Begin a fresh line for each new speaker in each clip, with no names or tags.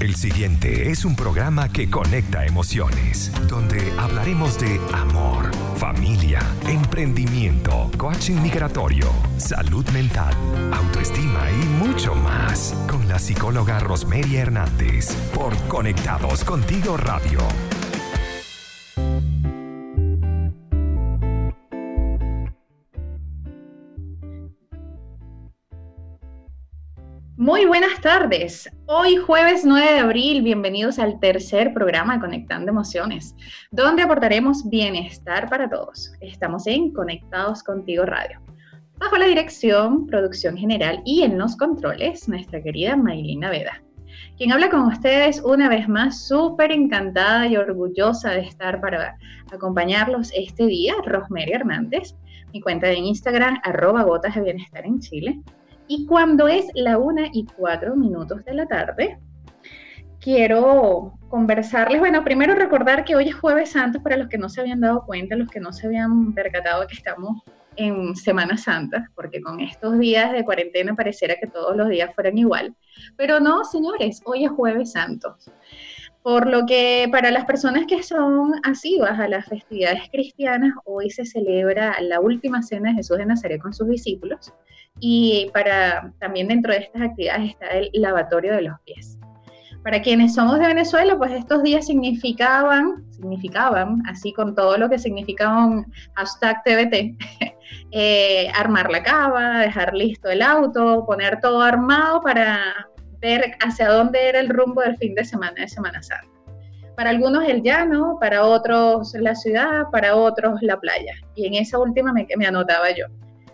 El siguiente es un programa que conecta emociones, donde hablaremos de amor, familia, emprendimiento, coaching migratorio, salud mental, autoestima y mucho más con la psicóloga Rosmeria Hernández por Conectados Contigo Radio.
Muy buenas tardes. Hoy jueves 9 de abril, bienvenidos al tercer programa Conectando Emociones, donde aportaremos bienestar para todos. Estamos en Conectados Contigo Radio. Bajo la dirección, producción general y en los controles, nuestra querida Maylina Veda. Quien habla con ustedes una vez más, súper encantada y orgullosa de estar para acompañarlos este día, Rosemary Hernández, mi cuenta de Instagram, arroba gotas de bienestar en Chile y cuando es la una y cuatro minutos de la tarde, quiero conversarles. Bueno, primero recordar que hoy es Jueves Santo para los que no se habían dado cuenta, los que no se habían percatado que estamos en Semana Santa, porque con estos días de cuarentena pareciera que todos los días fueran igual. Pero no, señores, hoy es Jueves Santo. Por lo que para las personas que son asiduas a las festividades cristianas, hoy se celebra la última cena de Jesús de Nazaret con sus discípulos y para también dentro de estas actividades está el lavatorio de los pies. Para quienes somos de Venezuela, pues estos días significaban, significaban, así con todo lo que significaba un hashtag TBT, eh, armar la cava, dejar listo el auto, poner todo armado para ver hacia dónde era el rumbo del fin de semana de Semana Santa. Para algunos el llano, para otros la ciudad, para otros la playa. Y en esa última me, me anotaba yo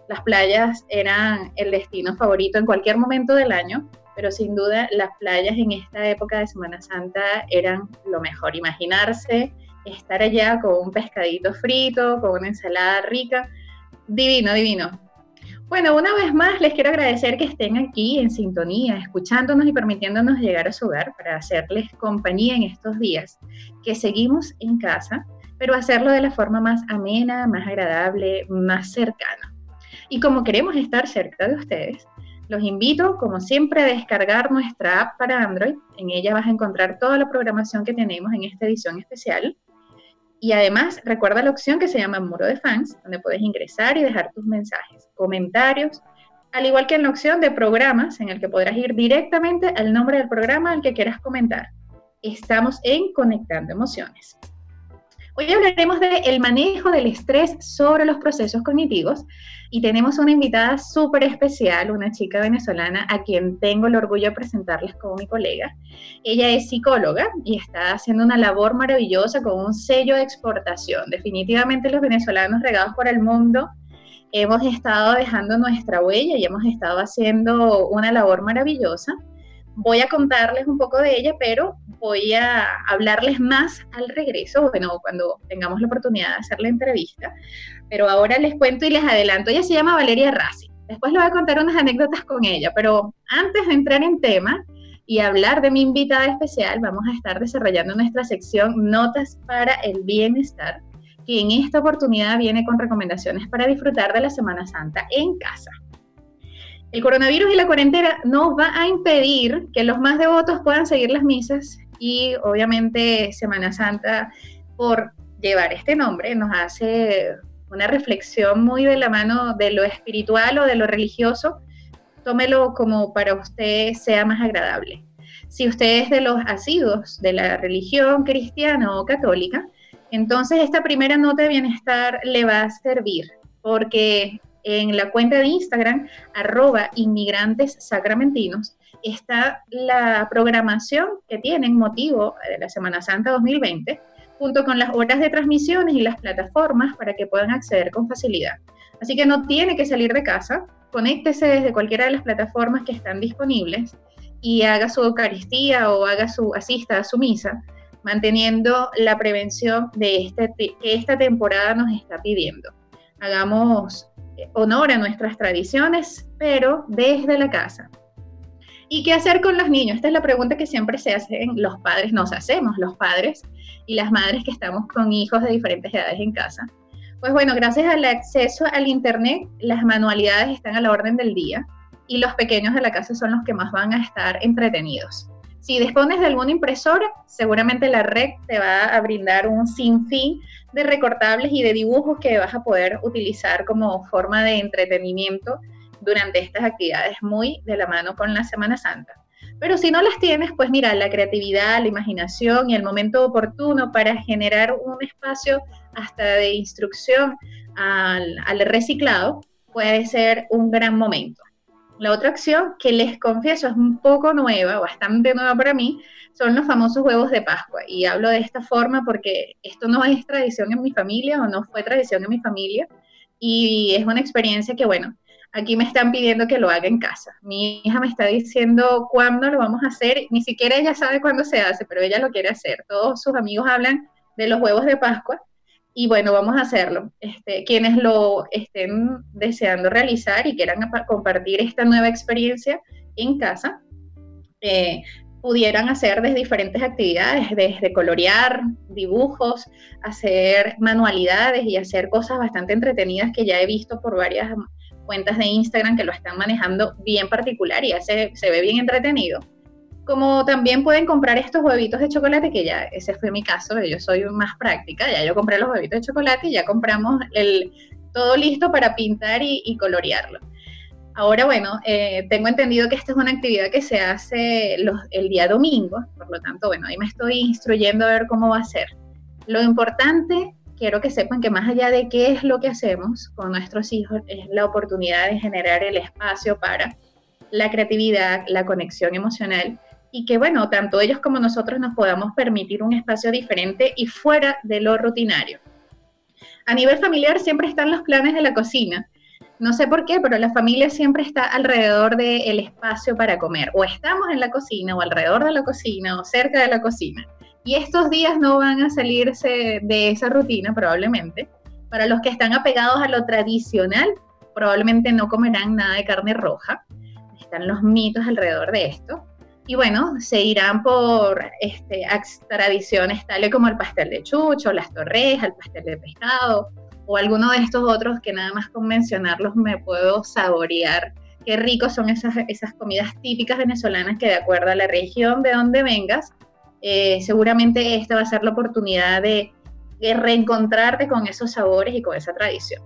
las playas eran el destino favorito en cualquier momento del año, pero sin duda las playas en esta época de Semana Santa eran lo mejor. Imaginarse estar allá con un pescadito frito, con una ensalada rica, divino, divino. Bueno, una vez más les quiero agradecer que estén aquí en sintonía, escuchándonos y permitiéndonos llegar a su hogar para hacerles compañía en estos días que seguimos en casa, pero hacerlo de la forma más amena, más agradable, más cercana. Y como queremos estar cerca de ustedes, los invito, como siempre, a descargar nuestra app para Android. En ella vas a encontrar toda la programación que tenemos en esta edición especial. Y además, recuerda la opción que se llama Muro de Fans, donde puedes ingresar y dejar tus mensajes, comentarios, al igual que en la opción de programas, en el que podrás ir directamente al nombre del programa al que quieras comentar. Estamos en Conectando Emociones. Hoy hablaremos del el manejo del estrés sobre los procesos cognitivos y tenemos una invitada súper especial, una chica venezolana a quien tengo el orgullo de presentarles como mi colega. Ella es psicóloga y está haciendo una labor maravillosa con un sello de exportación. Definitivamente los venezolanos regados por el mundo hemos estado dejando nuestra huella y hemos estado haciendo una labor maravillosa. Voy a contarles un poco de ella, pero voy a hablarles más al regreso, bueno, cuando tengamos la oportunidad de hacer la entrevista. Pero ahora les cuento y les adelanto, ella se llama Valeria Rassi. Después les voy a contar unas anécdotas con ella, pero antes de entrar en tema y hablar de mi invitada especial, vamos a estar desarrollando nuestra sección Notas para el Bienestar, que en esta oportunidad viene con recomendaciones para disfrutar de la Semana Santa en casa. El coronavirus y la cuarentena nos va a impedir que los más devotos puedan seguir las misas y obviamente Semana Santa, por llevar este nombre, nos hace una reflexión muy de la mano de lo espiritual o de lo religioso. Tómelo como para usted sea más agradable. Si usted es de los asiduos de la religión cristiana o católica, entonces esta primera nota de bienestar le va a servir porque en la cuenta de Instagram, arroba inmigrantes sacramentinos, está la programación que tienen motivo de la Semana Santa 2020, junto con las horas de transmisiones y las plataformas para que puedan acceder con facilidad. Así que no tiene que salir de casa, conéctese desde cualquiera de las plataformas que están disponibles y haga su Eucaristía o haga su asista a su misa, manteniendo la prevención de este, que esta temporada nos está pidiendo. Hagamos honor a nuestras tradiciones, pero desde la casa. ¿Y qué hacer con los niños? Esta es la pregunta que siempre se hacen los padres, nos hacemos los padres y las madres que estamos con hijos de diferentes edades en casa. Pues bueno, gracias al acceso al Internet, las manualidades están a la orden del día y los pequeños de la casa son los que más van a estar entretenidos. Si dispones de alguna impresora, seguramente la red te va a brindar un sinfín de recortables y de dibujos que vas a poder utilizar como forma de entretenimiento durante estas actividades muy de la mano con la Semana Santa. Pero si no las tienes, pues mira, la creatividad, la imaginación y el momento oportuno para generar un espacio hasta de instrucción al, reciclado puede ser un gran momento. La otra opción, que les confieso es un poco nueva, bastante nueva para mí, son los famosos huevos de Pascua. Y hablo de esta forma porque esto no es tradición en mi familia o no fue tradición en mi familia. Y es una experiencia que, bueno, aquí me están pidiendo que lo haga en casa. Mi hija me está diciendo cuándo lo vamos a hacer. Ni siquiera ella sabe cuándo se hace, pero ella lo quiere hacer. Todos sus amigos hablan de los huevos de Pascua y bueno, vamos a hacerlo. Este, quienes lo estén deseando realizar y quieran compartir esta nueva experiencia en casa, eh, pudieran hacer desde diferentes actividades, desde colorear, dibujos, hacer manualidades y hacer cosas bastante entretenidas que ya he visto por varias cuentas de Instagram que lo están manejando bien particular y ya se ve bien entretenido como también pueden comprar estos huevitos de chocolate, que ya ese fue mi caso, yo soy más práctica, ya yo compré los huevitos de chocolate y ya compramos el, todo listo para pintar y, colorearlo. Ahora, bueno, eh, tengo entendido que esta es una actividad que se hace el día domingo, por lo tanto, bueno, ahí me estoy instruyendo a ver cómo va a ser. Lo importante, quiero que sepan que más allá de qué es lo que hacemos con nuestros hijos, es la oportunidad de generar el espacio para la creatividad, la conexión emocional y que, bueno, tanto ellos como nosotros nos podamos permitir un espacio diferente y fuera de lo rutinario. A nivel familiar siempre están los planes de la cocina. No sé por qué, pero la familia siempre está alrededor del espacio para comer. O estamos en la cocina, o alrededor de la cocina, o cerca de la cocina. Y estos días no van a salirse de esa rutina probablemente. Para los que están apegados a lo tradicional, probablemente no comerán nada de carne roja. Están los mitos alrededor de esto y bueno, se irán por este, tradiciones tales como el pastel de chucho, las torrejas, el pastel de pescado o alguno de estos otros que nada más con mencionarlos me puedo saborear. Qué ricos son esas, esas comidas típicas venezolanas que de acuerdo a la región de donde vengas, eh, seguramente esta va a ser la oportunidad de, reencontrarte con esos sabores y con esa tradición.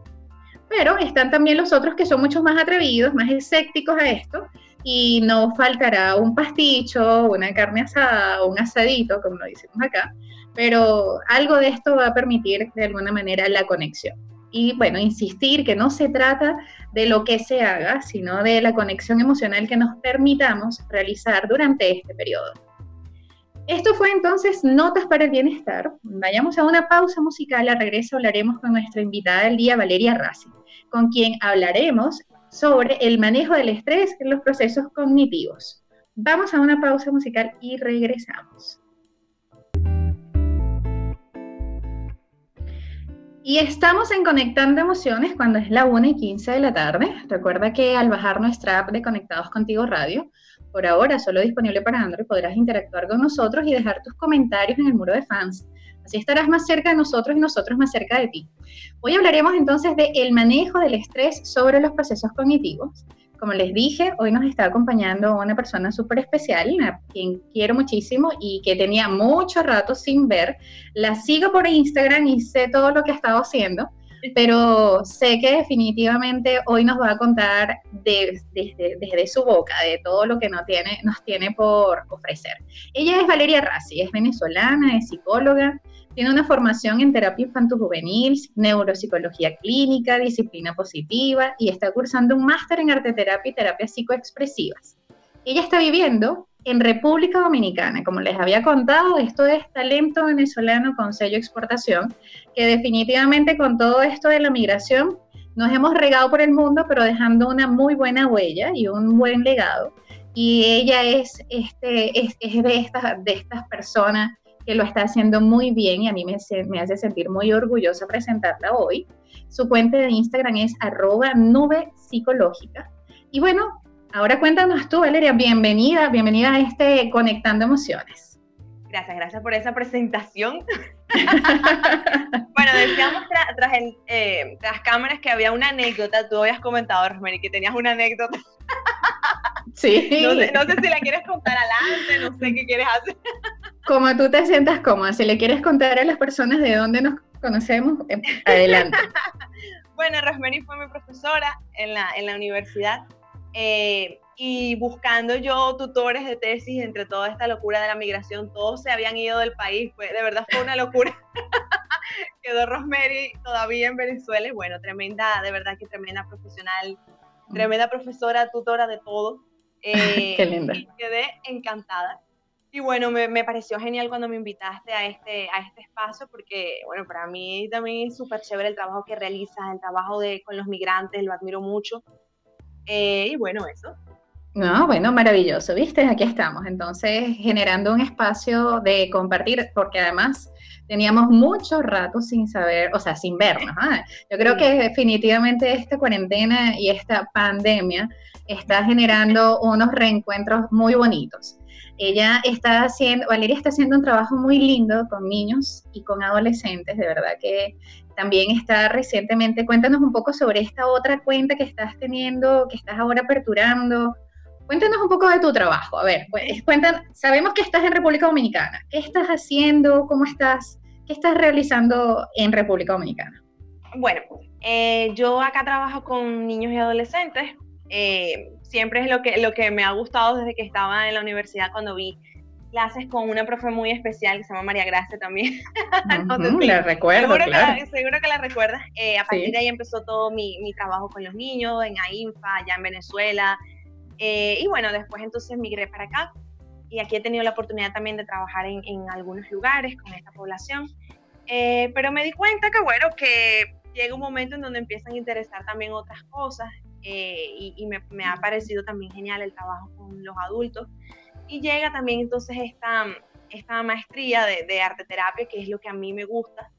Pero están también los otros que son mucho más atrevidos, más escépticos a esto, y no faltará un pasticho, una carne asada, un asadito, como lo decimos acá, pero algo de esto va a permitir de alguna manera la conexión. Y bueno, insistir que no se trata de lo que se haga, sino de la conexión emocional que nos permitamos realizar durante este periodo. Esto fue entonces Notas para el Bienestar. Vayamos a una pausa musical. A regreso hablaremos con nuestra invitada del día, Valeria Rassi, con quien hablaremos sobre el manejo del estrés en los procesos cognitivos. Vamos a una pausa musical y regresamos. Y estamos en Conectando Emociones cuando es la 1 y 15 de la tarde. Recuerda que al bajar nuestra app de Conectados Contigo Radio, por ahora solo disponible para Android, podrás interactuar con nosotros y dejar tus comentarios en el muro de fans. Así estarás más cerca de nosotros y nosotros más cerca de ti. Hoy hablaremos entonces de el manejo del estrés sobre los procesos cognitivos. Como les dije, hoy nos está acompañando una persona súper especial, a quien quiero muchísimo y que tenía mucho rato sin ver. La sigo por Instagram y sé todo lo que ha estado haciendo, pero sé que definitivamente hoy nos va a contar desde, su boca de todo lo que nos tiene, nos tiene por ofrecer. Ella es Valeria Rassi, es venezolana, es psicóloga, tiene una formación en terapia infanto-juvenil, neuropsicología clínica, disciplina positiva y está cursando un máster en arte terapia y terapias psicoexpresivas. Ella está viviendo en República Dominicana. Como les había contado, esto es talento venezolano con sello exportación, que definitivamente con todo esto de la migración nos hemos regado por el mundo, pero dejando una muy buena huella y un buen legado. Y ella es, este, es, de, estas, de estas personas que lo está haciendo muy bien y a mí me, me hace sentir muy orgullosa presentarla hoy. Su cuenta de Instagram es arroba nube psicológica. Y bueno, ahora cuéntanos tú, Valeria, bienvenida, bienvenida a este Conectando Emociones.
Gracias, gracias por esa presentación. bueno, decíamos tras, el, las eh, cámaras que había una anécdota, tú habías comentado, Rosemary, que tenías una anécdota.
Sí.
No sé, no sé si la quieres contar adelante, no sé qué quieres hacer.
Como tú te sientas cómoda, si le quieres contar a las personas de dónde nos conocemos, eh, adelante.
bueno, Rosemary fue mi profesora en la, en la universidad eh, y buscando yo tutores de tesis entre toda esta locura de la migración, todos se habían ido del país, fue, de verdad fue una locura. Quedó Rosemary todavía en Venezuela y bueno, tremenda, de verdad que tremenda profesional, tremenda profesora, tutora de todo.
Eh, Qué linda.
Y quedé encantada. Y bueno, me, me, pareció genial cuando me invitaste a este, a este espacio porque, bueno, para mí también es súper chévere el trabajo que realizas, el trabajo de, con los migrantes, lo admiro mucho. Eh, y bueno, eso.
No, bueno, maravilloso, ¿viste? Aquí estamos. Entonces, generando un espacio de compartir, porque además teníamos mucho rato sin saber, o sea, sin vernos. ¿ah? Yo creo que definitivamente esta cuarentena y esta pandemia está generando unos reencuentros muy bonitos. Ella está haciendo, Valeria está haciendo un trabajo muy lindo con niños y con adolescentes, de verdad que también está recientemente. Cuéntanos un poco sobre esta otra cuenta que estás teniendo, que estás ahora aperturando. Cuéntanos un poco de tu trabajo. A ver, pues, sabemos que estás en República Dominicana. ¿Qué estás haciendo? ¿Cómo estás? ¿Qué estás realizando en República Dominicana?
Bueno, eh, yo acá trabajo con niños y adolescentes. Eh, siempre es lo que, lo que me ha gustado desde que estaba en la universidad cuando vi clases con una profe muy especial que se llama María Gracia también.
la recuerdo,
seguro,
claro.
que la, seguro que la recuerdas. Eh, a partir de ahí empezó todo mi, mi, trabajo con los niños en AINFA, allá en Venezuela. Eh, y bueno, después entonces migré para acá y aquí he tenido la oportunidad también de trabajar en, en algunos lugares con esta población. Eh, pero me di cuenta que bueno, que llega un momento en donde empiezan a interesar también otras cosas y, y me, me ha parecido también genial el trabajo con los adultos. Y llega también entonces esta, esta maestría de, de arte terapia, que es lo que a mí me gusta.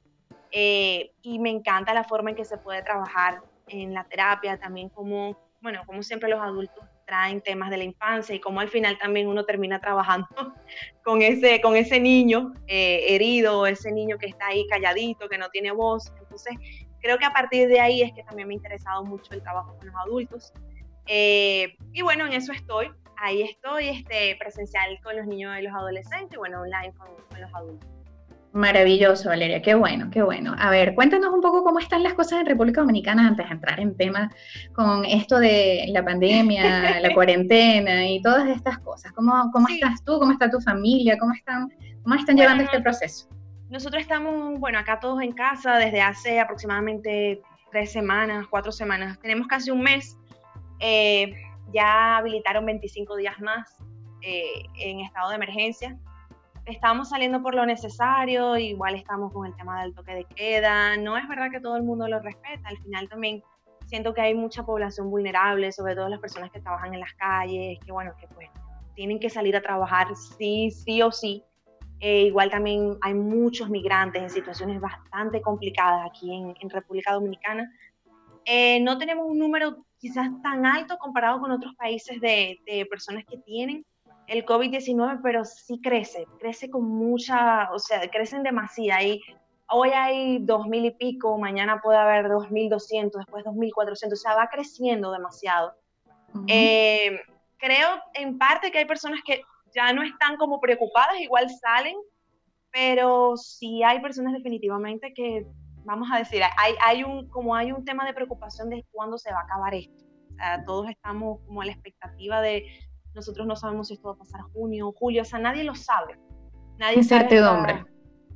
Eh, y me encanta la forma en que se puede trabajar en la terapia, también como, bueno, como siempre los adultos traen temas de la infancia y como al final también uno termina trabajando con ese, con ese niño eh, herido, ese niño que está ahí calladito, que no tiene voz. Entonces, creo que a partir de ahí es que también me ha interesado mucho el trabajo con los adultos. Eh, y bueno, en eso estoy ahí estoy este, presencial con los niños y los adolescentes, bueno, online con, los adultos.
Maravilloso, Valeria, qué bueno, qué bueno. A ver, cuéntanos un poco cómo están las cosas en República Dominicana antes de entrar en tema con esto de la pandemia, la cuarentena y todas estas cosas. ¿Cómo, cómo estás tú? ¿Cómo está tu familia? ¿Cómo están, cómo están llevando este proceso?
Nosotros estamos, bueno, acá todos en casa desde hace aproximadamente tres semanas, cuatro semanas. Tenemos casi un mes. Eh, ya habilitaron 25 días más eh, en estado de emergencia. Estamos saliendo por lo necesario, igual estamos con el tema del toque de queda. No es verdad que todo el mundo lo respeta, al final también siento que hay mucha población vulnerable, sobre todo las personas que trabajan en las calles, que bueno, que pues tienen que salir a trabajar sí, sí o sí. Eh, igual también hay muchos migrantes en situaciones bastante complicadas aquí en, en República Dominicana. Eh, no tenemos un número quizás tan alto comparado con otros países de, personas que tienen el COVID-19, pero sí crece, crece con mucha, o sea, crecen demasiado. Y hoy hay dos mil y pico, mañana puede haber 2.200, después 2.400, o sea, va creciendo demasiado. Eh, creo en parte que hay personas que ya no están como preocupadas, igual salen, pero sí hay personas definitivamente que vamos a decir, hay, hay un, como hay un tema de preocupación de cuándo se va a acabar esto. O sea, todos estamos como a la expectativa de, nosotros no sabemos si esto va a pasar junio o julio, o sea, nadie lo sabe. Nadie
incertidumbre.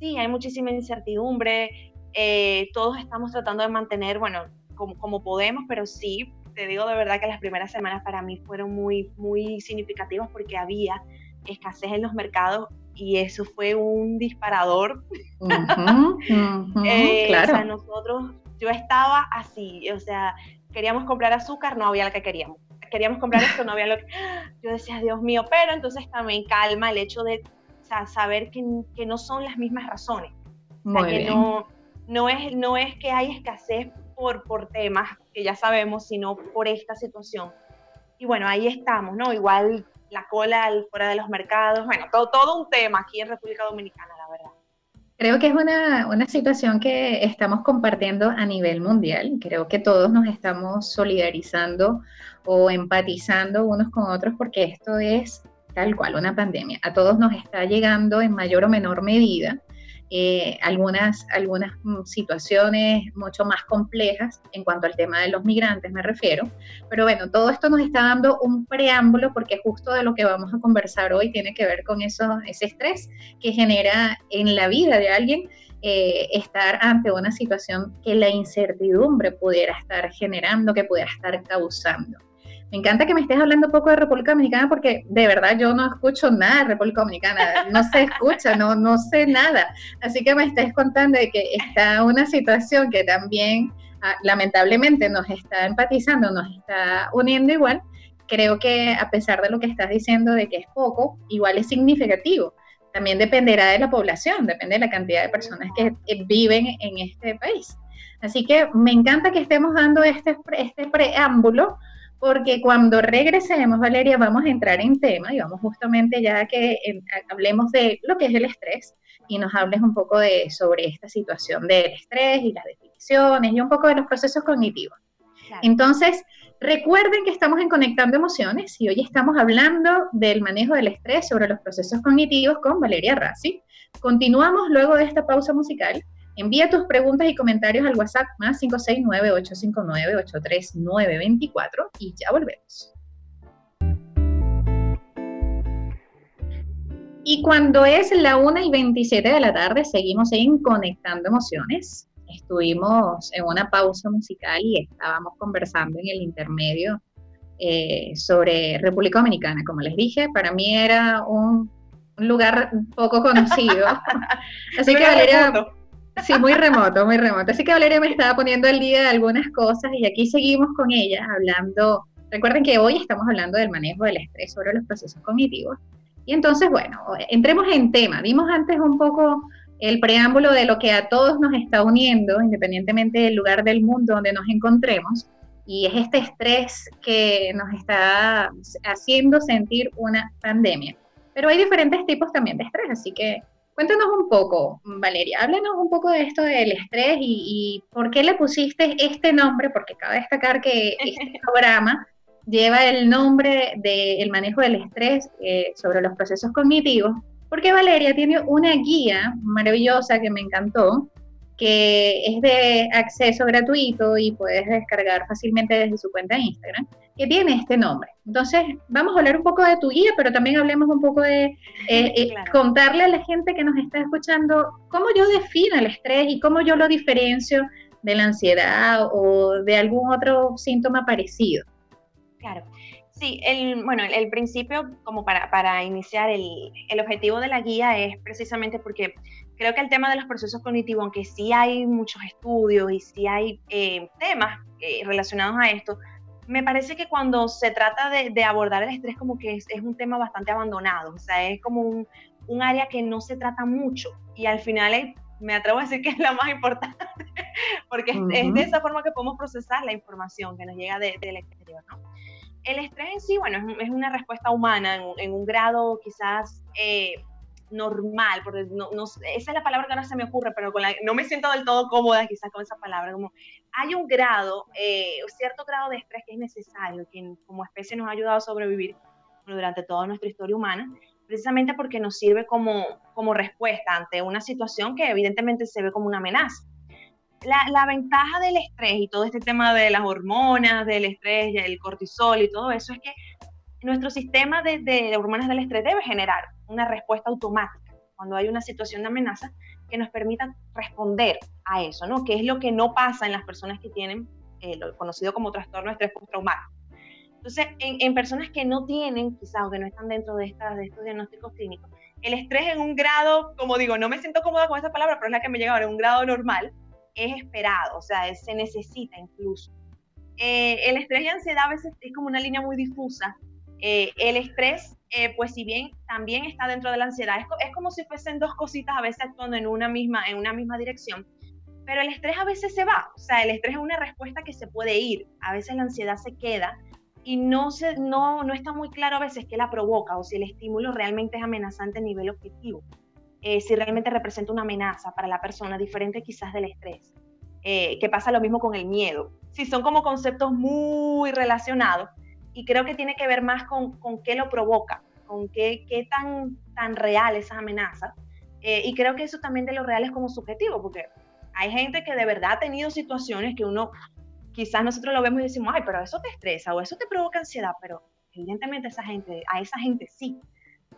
sí, hay muchísima incertidumbre. Eh, todos estamos tratando de mantener, bueno, como, como podemos, pero sí, te digo de verdad que las primeras semanas para mí fueron muy, muy significativas porque había escasez en los mercados y eso fue un disparador. Eh, claro. O sea, nosotros, yo estaba así, o sea, queríamos comprar azúcar, no había lo que queríamos. Queríamos comprar esto, no había lo que... Yo decía, Dios mío, pero entonces también calma el hecho de saber que, que, no son las mismas razones. O sea, que no, no, es, no es que hay escasez por, por temas que ya sabemos, sino por esta situación. Y bueno, ahí estamos, ¿no? Igual la cola fuera de los mercados, bueno, todo, todo un tema aquí en República Dominicana, la verdad.
Creo que es una, una, situación que estamos compartiendo a nivel mundial. Creo que todos nos estamos solidarizando o empatizando unos con otros porque esto es tal cual una pandemia. A todos nos está llegando en mayor o menor medida. Eh, algunas, algunas mm, situaciones mucho más complejas en cuanto al tema de los migrantes me refiero. Pero bueno, todo esto nos está dando un preámbulo porque justo de lo que vamos a conversar hoy tiene que ver con eso, ese estrés que genera en la vida de alguien eh, estar ante una situación que la incertidumbre pudiera estar generando, que pudiera estar causando. Me encanta que me estés hablando un poco de República Dominicana porque de verdad yo no escucho nada de República Dominicana, no se escucha, no, no sé nada. Así que me estés contando de que está una situación que también ah, lamentablemente nos está empatizando, nos está uniendo igual. Creo que a pesar de lo que estás diciendo de que es poco, igual es significativo. También dependerá de la población, depende de la cantidad de personas que viven en este país. Así que me encanta que estemos dando este, este preámbulo porque cuando regresemos, Valeria, vamos a entrar en tema y vamos justamente ya que hablemos de lo que es el estrés y nos hables un poco de sobre esta situación del estrés y las definiciones y un poco de los procesos cognitivos. Entonces, recuerden que estamos en Conectando Emociones y hoy estamos hablando del manejo del estrés sobre los procesos cognitivos con Valeria Rassi. Continuamos luego de esta pausa musical Envía tus preguntas y comentarios al WhatsApp más 569-859-83924 y ya volvemos. Y cuando es la 1 y 27 de la tarde, seguimos en Conectando Emociones. Estuvimos en una pausa musical y estábamos conversando en el intermedio eh, sobre República Dominicana. Como les dije, para mí era un, lugar poco conocido. Así que Valeria, Sí, muy remoto, muy remoto. Así que Valeria me estaba poniendo al día de algunas cosas y aquí seguimos con ella hablando. Recuerden que hoy estamos hablando del manejo del estrés sobre los procesos cognitivos. Y entonces, bueno, entremos en tema. Dimos antes un poco el preámbulo de lo que a todos nos está uniendo, independientemente del lugar del mundo donde nos encontremos, y es este estrés que nos está haciendo sentir una pandemia. Pero hay diferentes tipos también de estrés, así que Cuéntanos un poco, Valeria, háblanos un poco de esto del estrés y, por qué le pusiste este nombre, porque cabe destacar que este programa lleva el nombre del manejo del estrés eh, sobre los procesos cognitivos, porque Valeria tiene una guía maravillosa que me encantó, que es de acceso gratuito y puedes descargar fácilmente desde su cuenta de Instagram, que tiene este nombre. Entonces, vamos a hablar un poco de tu guía, pero también hablemos un poco de eh, eh, contarle a la gente que nos está escuchando cómo yo defino el estrés y cómo yo lo diferencio de la ansiedad o de algún otro síntoma parecido.
Claro. Sí, el, bueno, el, principio, como para, para iniciar, el, el, objetivo de la guía es precisamente porque creo que el tema de los procesos cognitivos, aunque sí hay muchos estudios y sí hay eh, temas relacionados a esto, me parece que cuando se trata de, abordar el estrés como que es, un tema bastante abandonado, o sea, es como un, área que no se trata mucho y al final me atrevo a decir que es la más importante, porque es, de esa forma que podemos procesar la información que nos llega del exterior, ¿no? El estrés en sí, bueno, es, una respuesta humana en, un grado quizás eh, normal, porque no, esa es la palabra que ahora se me ocurre, pero no me siento del todo cómoda quizás con esa palabra, como hay un grado, eh, cierto grado de estrés que es necesario, que como especie nos ha ayudado a sobrevivir durante toda nuestra historia humana, precisamente porque nos sirve como, como respuesta ante una situación que evidentemente se ve como una amenaza. La, la, ventaja del estrés y todo este tema de las hormonas, del estrés, el cortisol y todo eso es que nuestro sistema de, de hormonas del estrés debe generar una respuesta automática cuando hay una situación de amenaza que nos permita responder a eso, ¿no? Que es lo que no pasa en las personas que tienen eh, lo conocido como trastorno de estrés postraumático. Entonces, en, personas que no tienen, quizás, o que no están dentro de, estas, de estos diagnósticos clínicos, el estrés en un grado, como digo, no me siento cómoda con esa palabra, pero es la que me llega ahora, en un grado normal, es esperado, o sea, se necesita incluso. Eh, el estrés y ansiedad a veces es como una línea muy difusa. Eh, el estrés eh, pues si bien también está dentro de la ansiedad, es, como si fuesen dos cositas a veces actuando en una, misma, en una misma dirección, pero el estrés a veces se va, o sea, el estrés es una respuesta que se puede ir, a veces la ansiedad se queda y no, se, no, no está muy claro a veces qué la provoca o si el estímulo realmente es amenazante a nivel objetivo. eh, si realmente representa una amenaza para la persona, diferente quizás del estrés, eh, que pasa lo mismo con el miedo. Si son como conceptos muy relacionados y creo que tiene que ver más con, con qué lo provoca, con qué, qué tan, tan real esa amenaza. Eh, y creo que eso también de lo real es como subjetivo, porque hay gente que de verdad ha tenido situaciones que uno, quizás nosotros lo vemos y decimos, ay, pero eso te estresa o eso te provoca ansiedad, pero evidentemente esa gente, a esa gente sí.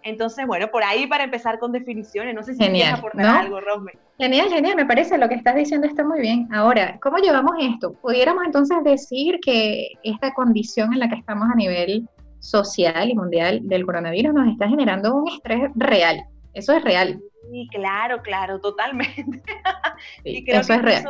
Entonces, bueno, por ahí para empezar con definiciones, no sé si
quieres
aportar algo, Rosme.
Genial, genial, me parece lo que estás diciendo está muy bien. Ahora, ¿cómo llevamos esto? Pudiéramos entonces decir que esta condición en la que estamos a nivel social y mundial del coronavirus nos está generando un estrés real. Eso es real.
Sí, claro, claro, totalmente.
Sí, creo eso que es real.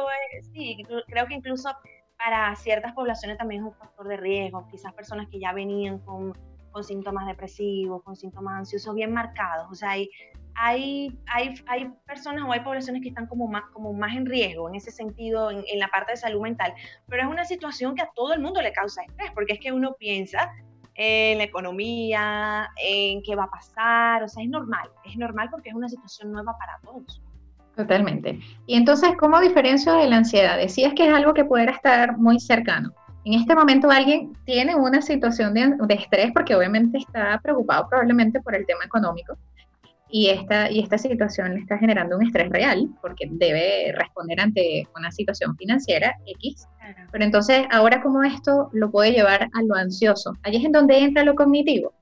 sí, creo que incluso para ciertas poblaciones también es un factor de riesgo, quizás personas que ya venían con, con síntomas depresivos, con síntomas ansiosos bien marcados, o sea, hay, hay, hay, hay, personas o hay poblaciones que están como más, como más en riesgo en ese sentido, en, en, la parte de salud mental, pero es una situación que a todo el mundo le causa estrés, porque es que uno piensa en la economía, en qué va a pasar, o sea, es normal, es normal porque es una situación nueva para todos.
Totalmente. Y entonces, ¿cómo diferencio de la ansiedad? Decías que es algo que pudiera estar muy cercano. En este momento alguien tiene una situación de, de estrés porque obviamente está preocupado probablemente por el tema económico y esta, y esta situación le está generando un estrés real porque debe responder ante una situación financiera X. Pero entonces, ahora cómo esto lo puede llevar a lo ansioso. Allí es en donde entra lo cognitivo,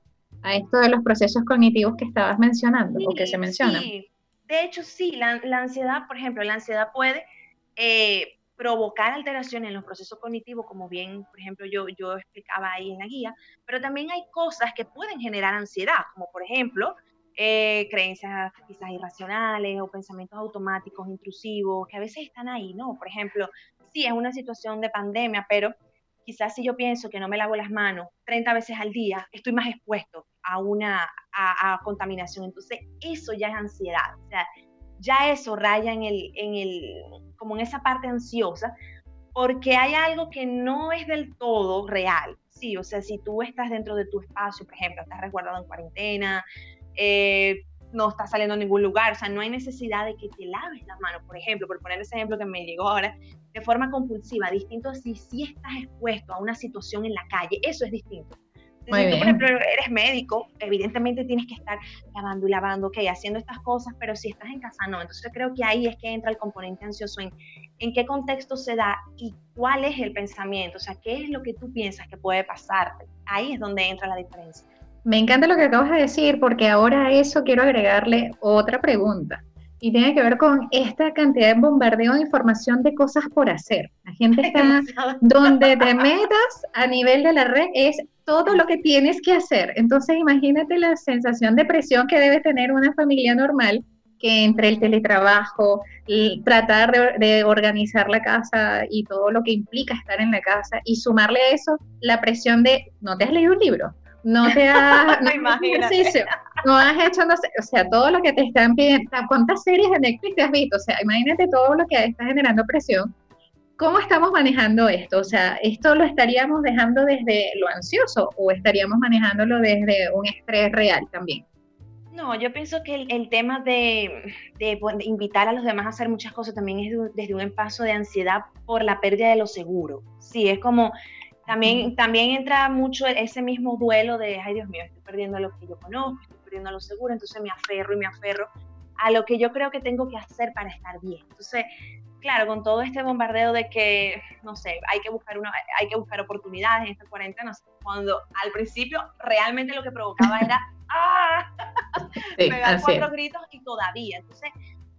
a esto de los procesos cognitivos que estabas mencionando o que se mencionan.
Sí. De hecho, sí, la, la, ansiedad, por ejemplo, la ansiedad puede eh, provocar alteraciones en los procesos cognitivos, como bien, por ejemplo, yo, yo explicaba ahí en la guía, pero también hay cosas que pueden generar ansiedad, como por ejemplo, eh, creencias quizás irracionales o pensamientos automáticos, intrusivos, que a veces están ahí, ¿no? Por ejemplo, sí, es una situación de pandemia, pero quizás si yo pienso que no me lavo las manos 30 veces al día, estoy más expuesto a una a, contaminación. Entonces, eso ya es ansiedad. O sea, ya eso raya en el, en el, como en esa parte ansiosa, porque hay algo que no es del todo real. Sí, o sea, si tú estás dentro de tu espacio, por ejemplo, estás resguardado en cuarentena, eh, no está saliendo a ningún lugar, o sea, no hay necesidad de que te laves las manos, por ejemplo, por poner ese ejemplo que me llegó ahora, de forma compulsiva, distinto si, si estás expuesto a una situación en la calle, eso es distinto. Si tú, por ejemplo, eres médico, evidentemente tienes que estar lavando y lavando, ok, haciendo estas cosas, pero si estás en casa, no. Entonces creo que ahí es que entra el componente ansioso en, en qué contexto se da y cuál es el pensamiento, o sea, qué es lo que tú piensas que puede pasarte. Ahí es donde entra la diferencia.
Me encanta lo que acabas de decir porque ahora a eso quiero agregarle otra pregunta y tiene que ver con esta cantidad de bombardeo de información de cosas por hacer. La gente está donde te metas a nivel de la red es todo lo que tienes que hacer. Entonces imagínate la sensación de presión que debe tener una familia normal que entre el teletrabajo, y tratar de, de, organizar la casa y todo lo que implica estar en la casa y sumarle a eso la presión de no te has leído un libro, no te has, no, ejercicio, no has hecho, no sé, o sea, todo lo que te están pidiendo, ¿cuántas series de Netflix te has visto? O sea, imagínate todo lo que está generando presión. ¿Cómo estamos manejando esto? O sea, ¿esto lo estaríamos dejando desde lo ansioso o estaríamos manejándolo desde un estrés real también?
No, yo pienso que el, el tema de, de, de, invitar a los demás a hacer muchas cosas también es de, desde un espacio de ansiedad por la pérdida de lo seguro. Sí, es como también, también entra mucho ese mismo duelo de, ay Dios mío, estoy perdiendo lo que yo conozco, estoy perdiendo lo seguro, entonces me aferro y me aferro a lo que yo creo que tengo que hacer para estar bien. Entonces, claro, con todo este bombardeo de que, no sé, hay que buscar, una, hay que buscar oportunidades en esta cuarentena, cuando al principio realmente lo que provocaba era, ¡ah! Sí, pegar cuatro gritos y todavía. Entonces,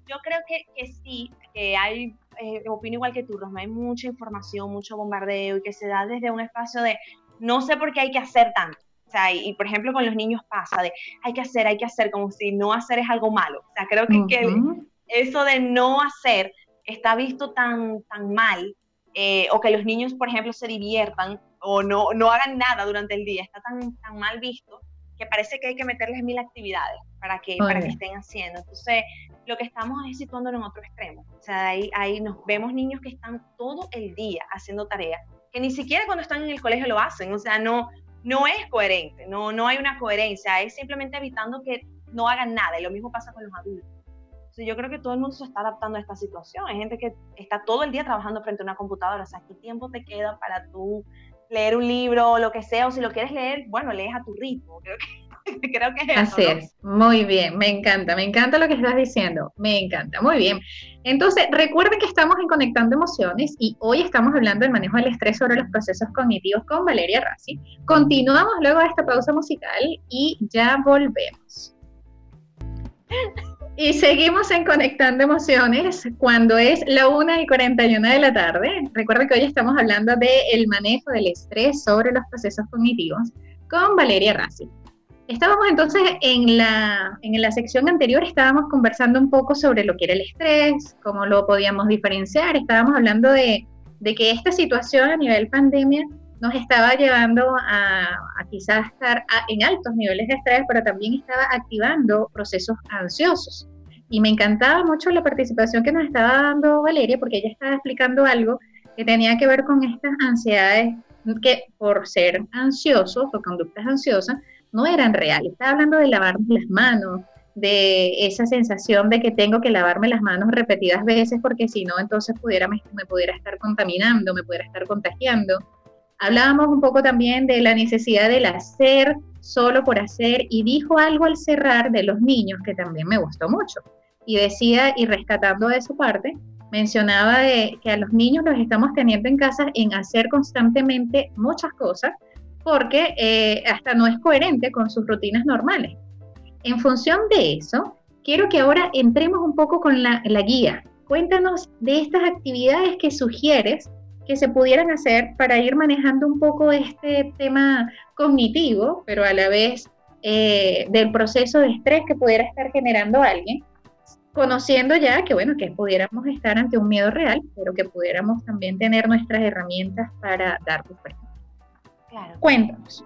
yo creo que, que sí, que hay eh, opino igual que tú, Rosma, hay mucha información, mucho bombardeo y que se da desde un espacio de no sé por qué hay que hacer tanto. O sea, y, por ejemplo con los niños pasa de hay que hacer, hay que hacer, como si no hacer es algo malo. O sea, creo que, uh -huh. que eso de no hacer está visto tan, tan mal, eh, o que los niños, por ejemplo, se diviertan o no, no hagan nada durante el día, está tan, tan mal visto que parece que hay que meterles mil actividades para que, para que estén haciendo. Entonces, lo que estamos es situándolo en otro extremo. O sea, ahí, ahí nos vemos niños que están todo el día haciendo tareas, que ni siquiera cuando están en el colegio lo hacen. O sea, no, no es coherente, no, no hay una coherencia, es simplemente evitando que no hagan nada. Y lo mismo pasa con los adultos. Yo creo que todo el mundo se está adaptando a esta situación. Hay gente que está todo el día trabajando frente a una computadora. O sea, ¿qué tiempo te queda para tú leer un libro o lo que sea? O si lo quieres leer, bueno, lees a tu ritmo. Creo que, creo que es
Así es. Muy bien. Me encanta. Me encanta lo que estás diciendo. Me encanta. Muy bien. Entonces, recuerden que estamos en Conectando Emociones y hoy estamos hablando del manejo del estrés sobre los procesos cognitivos con Valeria Rassi. Continuamos luego de esta pausa musical y ya volvemos. Y seguimos en Conectando Emociones cuando es la 1 y 41 de la tarde. Recuerden que hoy estamos hablando del el manejo del estrés sobre los procesos cognitivos con Valeria Rassi. Estábamos entonces en la, en la sección anterior, estábamos conversando un poco sobre lo que era el estrés, cómo lo podíamos diferenciar, estábamos hablando de, de que esta situación a nivel pandemia nos estaba llevando a, quizás estar en altos niveles de estrés, pero también estaba activando procesos ansiosos. Y me encantaba mucho la participación que nos estaba dando Valeria, porque ella estaba explicando algo que tenía que ver con estas ansiedades que por ser ansiosos o conductas ansiosas no eran reales. Estaba hablando de lavarnos las manos, de esa sensación de que tengo que lavarme las manos repetidas veces porque si no, entonces pudiera, me, me pudiera estar contaminando, me pudiera estar contagiando Hablábamos un poco también de la necesidad del hacer solo por hacer y dijo algo al cerrar de los niños que también me gustó mucho. Y decía, y rescatando de su parte, mencionaba que a los niños los estamos teniendo en casa en hacer constantemente muchas cosas porque eh, hasta no es coherente con sus rutinas normales. En función de eso, quiero que ahora entremos un poco con la, la guía. Cuéntanos de estas actividades que sugieres que se pudieran hacer para ir manejando un poco este tema cognitivo, pero a la vez eh, del proceso de estrés que pudiera estar generando alguien, conociendo ya que, bueno, que pudiéramos estar ante un miedo real, pero que pudiéramos también tener nuestras herramientas para dar frente. Claro. Cuéntanos.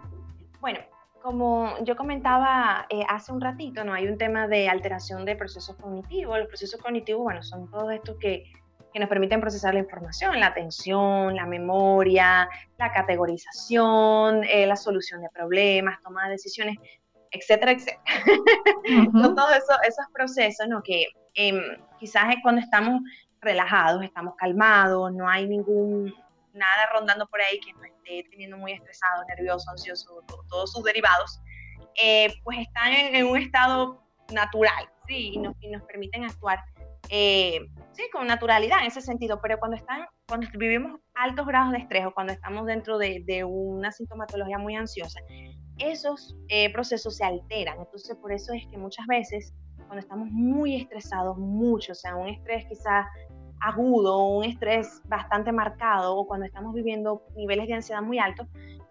Bueno, como yo comentaba eh, hace un ratito, ¿no? Hay un tema de alteración de procesos cognitivos. Los procesos cognitivos, bueno, son todos estos que que nos permiten procesar la información, la atención, la memoria, la categorización, eh, la solución de problemas, toma de decisiones, etcétera, etcétera. todos esos, procesos ¿no? que em, quizás es cuando estamos relajados, estamos calmados, no hay ningún nada rondando por ahí que nos esté teniendo muy estresado, nervioso, ansioso, todos sus derivados, eh, pues están en, un estado natural, ¿sí? Y nos, y nos permiten actuar eh, sí, con naturalidad en ese sentido, pero cuando están, cuando vivimos altos grados de estrés o cuando estamos dentro de, una sintomatología muy ansiosa, esos eh, procesos se alteran. Entonces, por eso es que muchas veces, cuando estamos muy estresados, mucho, o sea, un estrés quizás agudo, un estrés bastante marcado, o cuando estamos viviendo niveles de ansiedad muy altos,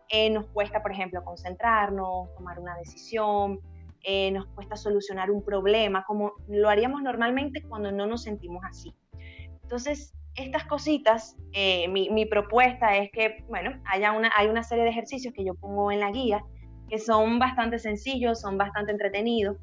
eh, nos cuesta, por ejemplo, concentrarnos, tomar una decisión, eh, nos cuesta solucionar un problema, como lo haríamos normalmente cuando no nos sentimos así. Entonces, estas cositas, eh, mi, propuesta es que, bueno, haya una, hay una serie de ejercicios que yo pongo en la guía que son bastante sencillos, son bastante entretenidos,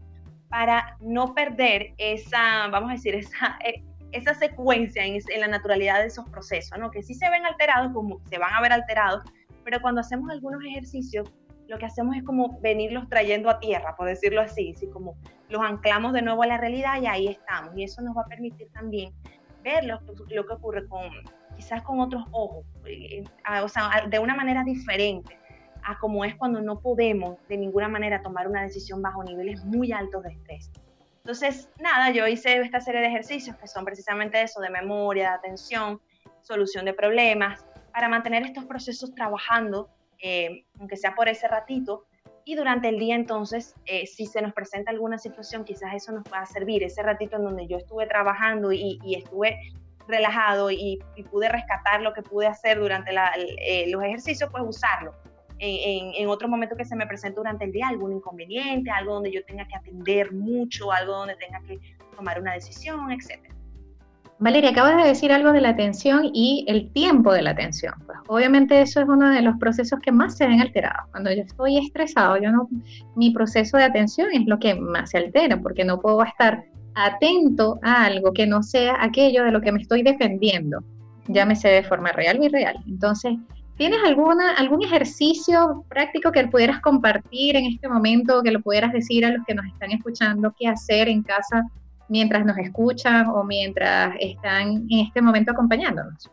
para no perder esa, vamos a decir, esa, eh, esa secuencia en, en, la naturalidad de esos procesos, ¿no? Que sí se ven alterados, como se van a ver alterados, pero cuando hacemos algunos ejercicios lo que hacemos es como venirlos trayendo a tierra, por decirlo así, así como los anclamos de nuevo a la realidad y ahí estamos. Y eso nos va a permitir también ver lo, que ocurre con quizás con otros ojos, eh, o sea, de una manera diferente a como es cuando no podemos de ninguna manera tomar una decisión bajo niveles muy altos de estrés. Entonces, nada, yo hice esta serie de ejercicios que son precisamente eso, de memoria, de atención, solución de problemas, para mantener estos procesos trabajando eh, aunque sea por ese ratito, y durante el día entonces, eh, si se nos presenta alguna situación, quizás eso nos pueda servir, ese ratito en donde yo estuve trabajando y, estuve relajado y, pude rescatar lo que pude hacer durante eh, los ejercicios, pues usarlo. En, en, otro momento que se me presente durante el día, algún inconveniente, algo donde yo tenga que atender mucho, algo donde tenga que tomar una decisión, etcétera.
Valeria, acabas de decir algo de la atención y el tiempo de la atención. Pues obviamente eso es uno de los procesos que más se ven alterados. Cuando yo estoy estresado, yo no, mi proceso de atención es lo que más se altera, porque no puedo estar atento a algo que no sea aquello de lo que me estoy defendiendo, llámese de forma real o irreal. Entonces, ¿tienes alguna, algún ejercicio práctico que pudieras compartir en este momento, que lo pudieras decir a los que nos están escuchando, qué hacer en casa mientras nos escuchan o mientras están en este momento acompañándonos?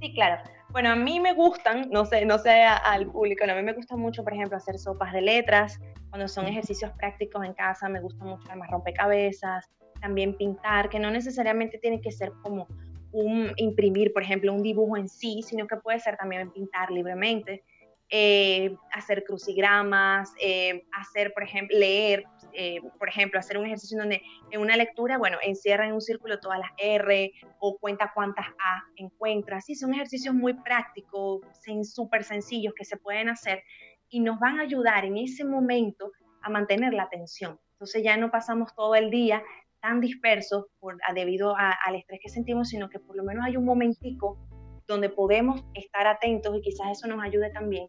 Sí, claro. Bueno, a mí me gustan, no sé, no sé al público, a mí me gusta mucho, por ejemplo, hacer sopas de letras, cuando son ejercicios prácticos en casa, me gusta mucho además rompecabezas, también pintar, que no necesariamente tiene que ser como un imprimir, por ejemplo, un dibujo en sí, sino que puede ser también pintar libremente. Eh, hacer crucigramas, eh, hacer, por ejemplo, leer, eh, por ejemplo, hacer un ejercicio donde en una lectura, bueno, encierra en un círculo todas las R o cuenta cuántas A encuentra. Sí, son ejercicios muy prácticos, súper sencillos que se pueden hacer y nos van a ayudar en ese momento a mantener la atención. Entonces ya no pasamos todo el día tan dispersos debido al estrés que sentimos, sino que por lo menos hay un momentico donde podemos estar atentos y quizás eso nos ayude también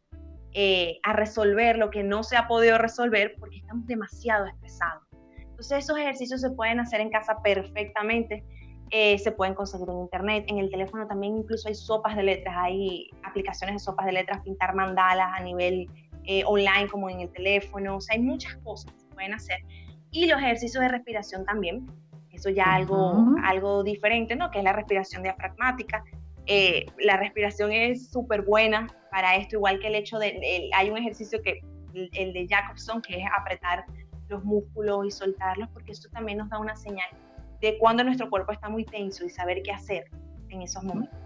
eh, a resolver lo que no se ha podido resolver porque estamos demasiado estresados. Entonces esos ejercicios se pueden hacer en casa perfectamente, eh, se pueden conseguir en internet, en el teléfono también incluso hay sopas de letras, hay aplicaciones de sopas de letras, pintar mandalas a nivel eh, online como en el teléfono, o sea, hay muchas cosas que se pueden hacer. Y los ejercicios de respiración también, eso ya algo, algo diferente, ¿no? Que es la respiración diafragmática, eh, la respiración es súper buena para esto, igual que el hecho de, hay un ejercicio que, el, de Jacobson, que es apretar los músculos y soltarlos, porque esto también nos da una señal de cuando nuestro cuerpo está muy tenso y saber qué hacer en esos momentos.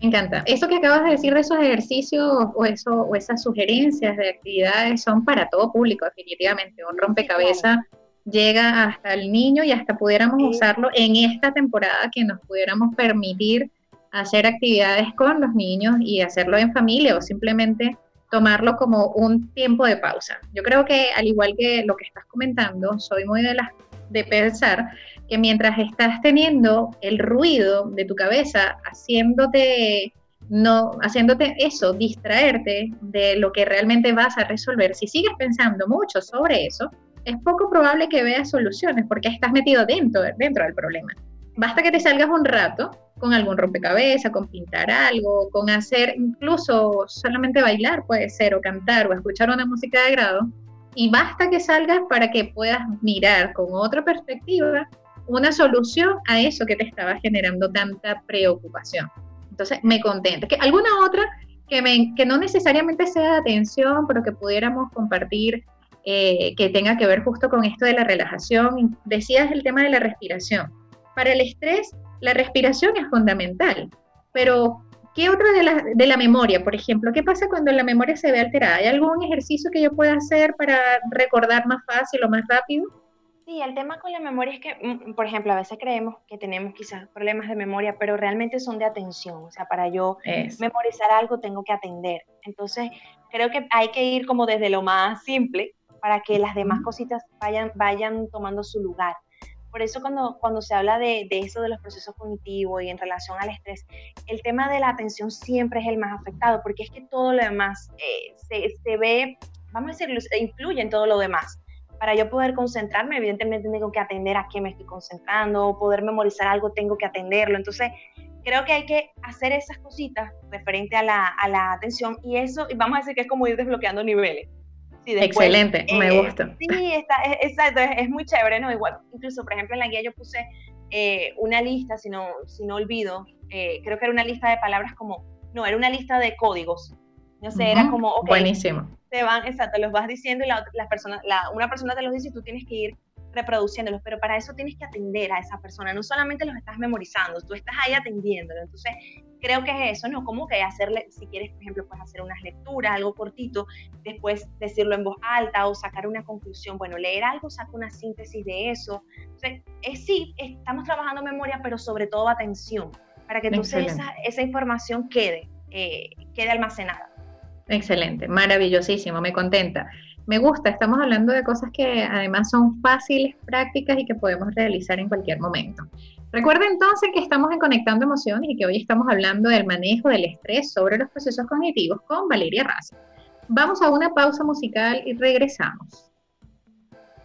Me encanta. Eso que acabas de decir de esos ejercicios o, eso, o esas sugerencias de actividades son para todo público, definitivamente. Un rompecabezas llega hasta el niño y hasta pudiéramos usarlo en esta temporada que nos pudiéramos permitir hacer actividades con los niños y hacerlo en familia o simplemente tomarlo como un tiempo de pausa. Yo creo que al igual que lo que estás comentando, soy muy de las de pensar que mientras estás teniendo el ruido de tu cabeza haciéndote no haciéndote eso, distraerte de lo que realmente vas a resolver, si sigues pensando mucho sobre eso, es poco probable que veas soluciones porque estás metido dentro, dentro del problema. Basta que te salgas un rato con algún rompecabezas, con pintar algo, con hacer incluso solamente bailar puede ser, o cantar, o escuchar una música de grado, y basta que salgas para que puedas mirar con otra perspectiva una solución a eso que te estaba generando tanta preocupación. Entonces, me contenta. ¿Que ¿Alguna otra que, no necesariamente sea de atención, pero que pudiéramos compartir eh, que tenga que ver justo con esto de la relajación? Decías el tema de la respiración. Para el estrés, la respiración es fundamental, pero ¿qué otra de la, de la memoria, por ejemplo? ¿Qué pasa cuando la memoria se ve alterada? ¿Hay algún ejercicio que yo pueda hacer para recordar más fácil o más rápido?
Sí, el tema con la memoria es que, mm, por ejemplo, a veces creemos que tenemos quizás problemas de memoria, pero realmente son de atención. O sea, para yo memorizar algo tengo que atender. Entonces, creo que hay que ir como desde lo más simple para que las demás cositas vayan, vayan tomando su lugar. Por eso cuando, cuando se habla de, de, eso de los procesos cognitivos y en relación al estrés, el tema de la atención siempre es el más afectado, porque es que todo lo demás eh, se, se, ve, vamos a decirlo, influye en todo lo demás. Para yo poder concentrarme, evidentemente tengo que atender a qué me estoy concentrando, poder memorizar algo, tengo que atenderlo. Entonces, creo que hay que hacer esas cositas referente a la, a la atención y eso, vamos a decir que es como ir desbloqueando niveles.
Excelente, me
eh,
gusta.
Sí, está, es, exacto, es, muy chévere, ¿no? Igual, incluso, por ejemplo, en la guía yo puse eh, una lista, si no, si no olvido, eh, creo que era una lista de palabras como, no, era una lista de códigos. No sé, era como, ok.
Buenísimo.
Te van, exacto, los vas diciendo y la, las personas, la, una persona te los dice y tú tienes que ir reproduciéndolos, pero para eso tienes que atender a esa persona, no solamente los estás memorizando, tú estás ahí atendiéndolo. Entonces, creo que es eso, ¿no? Como que hacerle, si quieres, por ejemplo, pues hacer unas lecturas, algo cortito, después decirlo en voz alta o sacar una conclusión. Bueno, leer algo saca una síntesis de eso. Entonces, es, sí, estamos trabajando memoria, pero sobre todo atención, para que entonces esa, esa, información quede, eh, quede almacenada.
Excelente, maravillosísimo, me contenta. Me gusta, estamos hablando de cosas que además son fáciles, prácticas y que podemos realizar en cualquier momento. Recuerda entonces que estamos en Conectando Emociones y que hoy estamos hablando del manejo del estrés sobre los procesos cognitivos con Valeria Raza. Vamos a una pausa musical y regresamos.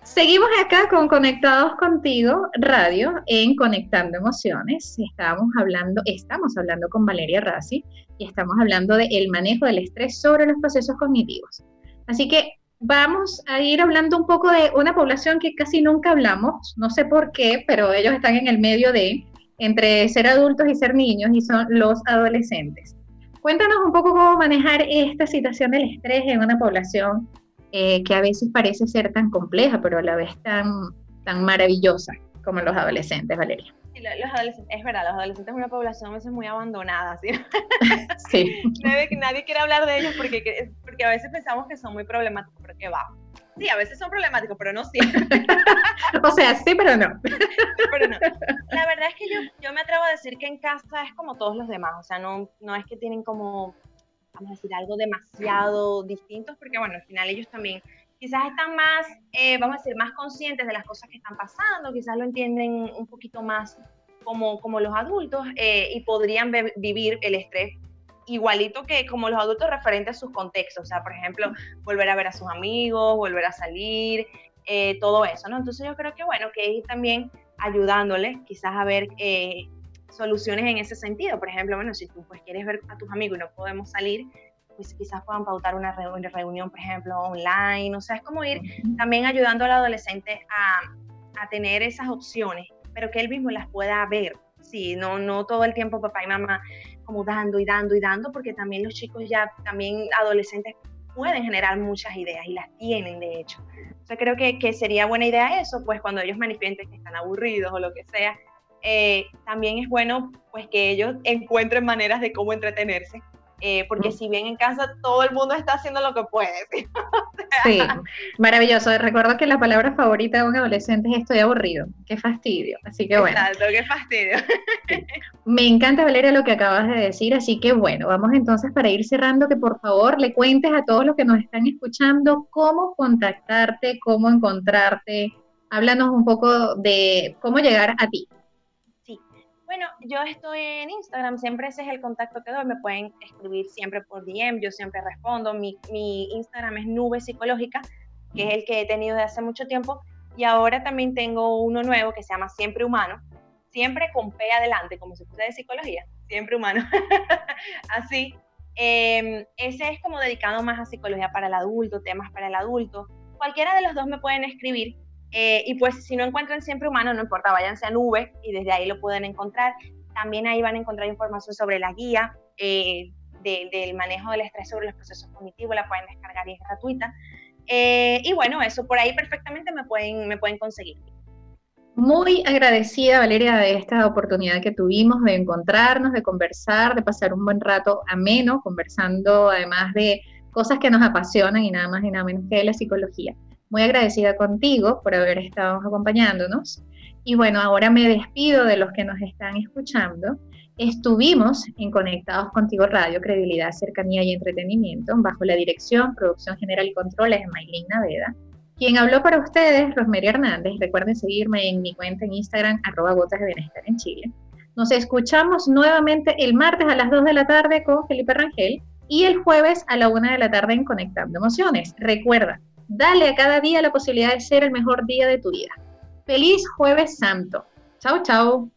Seguimos acá con Conectados Contigo Radio en Conectando Emociones. Estamos hablando, estamos hablando con Valeria Razzi y estamos hablando del manejo del estrés sobre los procesos cognitivos. Así que vamos a ir hablando un poco de una población que casi nunca hablamos, no sé por qué, pero ellos están en el medio de entre ser adultos y ser niños y son los adolescentes. Cuéntanos un poco cómo manejar esta situación del estrés en una población eh, que a veces parece ser tan compleja, pero a la vez tan, tan maravillosa como los adolescentes, Valeria.
Los adolescentes, es verdad, los adolescentes son una población a veces muy abandonada, ¿sí?
sí.
nadie, nadie, quiere hablar de ellos porque, porque a veces pensamos que son muy problemáticos, pero que va. Sí, a veces son problemáticos, pero no siempre.
o sea, sí, pero no.
pero no. La verdad es que yo, yo me atrevo a decir que en casa es como todos los demás, o sea, no, no es que tienen como, vamos a decir, algo demasiado distinto, porque bueno, al final ellos también quizás están más, eh, vamos a decir, más conscientes de las cosas que están pasando, quizás lo entienden un poquito más como, como los adultos eh, y podrían vivir el estrés igualito que como los adultos referente a sus contextos, o sea, por ejemplo, volver a ver a sus amigos, volver a salir, eh, todo eso, ¿no? Entonces yo creo que bueno, que ir también ayudándole quizás a ver soluciones en ese sentido. Por ejemplo, bueno, si tú pues quieres ver a tus amigos y no podemos salir, pues quizás puedan pautar una reunión, por ejemplo, online. O sea, es como ir también ayudando al adolescente a, a tener esas opciones, pero que él mismo las pueda ver. Sí, no, no todo el tiempo papá y mamá como dando y dando y dando, porque también los chicos ya, también adolescentes pueden generar muchas ideas y las tienen de hecho. Sea, creo que, que sería buena idea eso, pues cuando ellos manifiesten que están aburridos o lo que sea, eh, también es bueno pues que ellos encuentren maneras de cómo entretenerse eh, porque si bien en casa todo el mundo está haciendo lo que puede.
sí, maravilloso. Recuerdo que la palabra favorita de un adolescente es estoy aburrido. Qué fastidio. Así que bueno.
Exacto, qué fastidio.
Me encanta, Valeria, lo que acabas de decir. Así que bueno, vamos entonces para ir cerrando, que por favor le cuentes a todos los que nos están escuchando cómo contactarte, cómo encontrarte. Háblanos un poco de cómo llegar a ti.
Bueno, yo estoy en Instagram, siempre ese es el contacto que doy, me pueden escribir siempre por DM, yo siempre respondo, mi, Instagram es Nube Psicológica, que es el que he tenido de hace mucho tiempo, y ahora también tengo uno nuevo que se llama Siempre Humano, siempre con P adelante, como si fuese de psicología, siempre humano. Así, em, ese es como dedicado más a psicología para el adulto, temas para el adulto. Cualquiera de los dos me pueden escribir eh, y pues si no encuentran siempre humano, no importa, váyanse a nube y desde ahí lo pueden encontrar. También ahí van a encontrar información sobre la guía eh, del manejo del estrés sobre los procesos cognitivos, la pueden descargar y es gratuita. Eh, y bueno, eso por ahí perfectamente me pueden, me pueden conseguir.
Muy agradecida, Valeria, de esta oportunidad que tuvimos de encontrarnos, de conversar, de pasar un buen rato ameno, conversando además de cosas que nos apasionan y nada más y nada menos que la psicología muy agradecida contigo por haber estado acompañándonos. Y bueno, ahora me despido de los que nos están escuchando. Estuvimos en Conectados Contigo Radio, Credibilidad, Cercanía y Entretenimiento, bajo la dirección, producción general y controles de Maylin Naveda. Quien habló para ustedes, Rosemary Hernández. Recuerden seguirme en mi cuenta en Instagram, arroba gotas de bienestar en Chile. Nos escuchamos nuevamente el martes a las 2 de la tarde con Felipe Rangel y el jueves a la 1 de la tarde en Conectando Emociones. Recuerda, Dale a cada día la posibilidad de ser el mejor día de tu vida. Feliz jueves santo. Chao, chao.